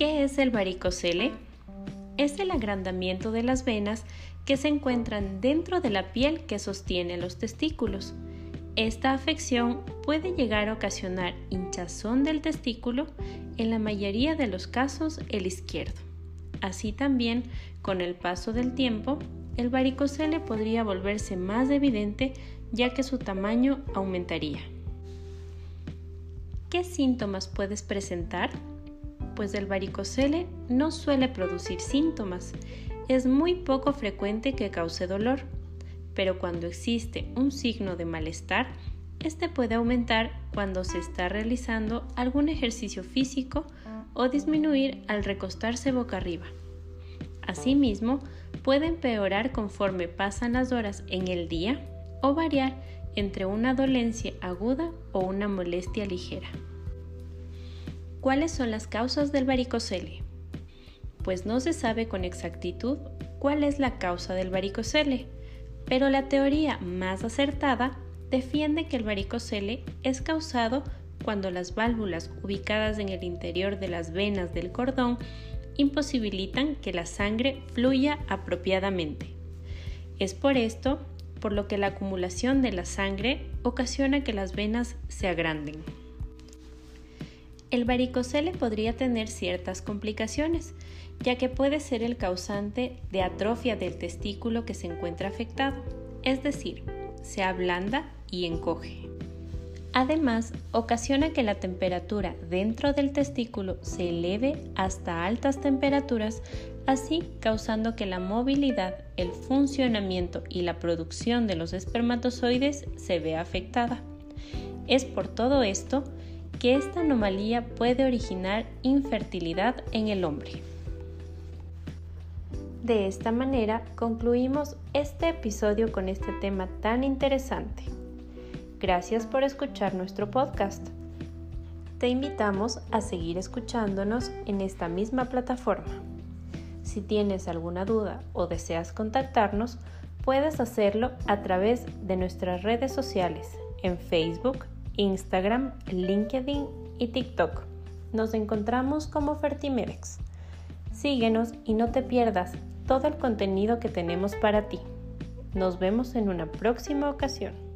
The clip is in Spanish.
¿Qué es el varicocele? Es el agrandamiento de las venas que se encuentran dentro de la piel que sostiene los testículos. Esta afección puede llegar a ocasionar hinchazón del testículo, en la mayoría de los casos el izquierdo. Así también, con el paso del tiempo, el varicocele podría volverse más evidente ya que su tamaño aumentaría. ¿Qué síntomas puedes presentar? Pues el varicocele no suele producir síntomas. Es muy poco frecuente que cause dolor, pero cuando existe un signo de malestar, este puede aumentar cuando se está realizando algún ejercicio físico o disminuir al recostarse boca arriba. Asimismo, puede empeorar conforme pasan las horas en el día o variar entre una dolencia aguda o una molestia ligera. ¿Cuáles son las causas del varicocele? Pues no se sabe con exactitud cuál es la causa del varicocele, pero la teoría más acertada defiende que el varicocele es causado cuando las válvulas ubicadas en el interior de las venas del cordón imposibilitan que la sangre fluya apropiadamente. Es por esto por lo que la acumulación de la sangre ocasiona que las venas se agranden. El varicocele podría tener ciertas complicaciones, ya que puede ser el causante de atrofia del testículo que se encuentra afectado, es decir, se ablanda y encoge. Además, ocasiona que la temperatura dentro del testículo se eleve hasta altas temperaturas, así causando que la movilidad, el funcionamiento y la producción de los espermatozoides se vea afectada. Es por todo esto que esta anomalía puede originar infertilidad en el hombre. De esta manera concluimos este episodio con este tema tan interesante. Gracias por escuchar nuestro podcast. Te invitamos a seguir escuchándonos en esta misma plataforma. Si tienes alguna duda o deseas contactarnos, puedes hacerlo a través de nuestras redes sociales en Facebook, Instagram, LinkedIn y TikTok. Nos encontramos como Fertimedex. Síguenos y no te pierdas todo el contenido que tenemos para ti. Nos vemos en una próxima ocasión.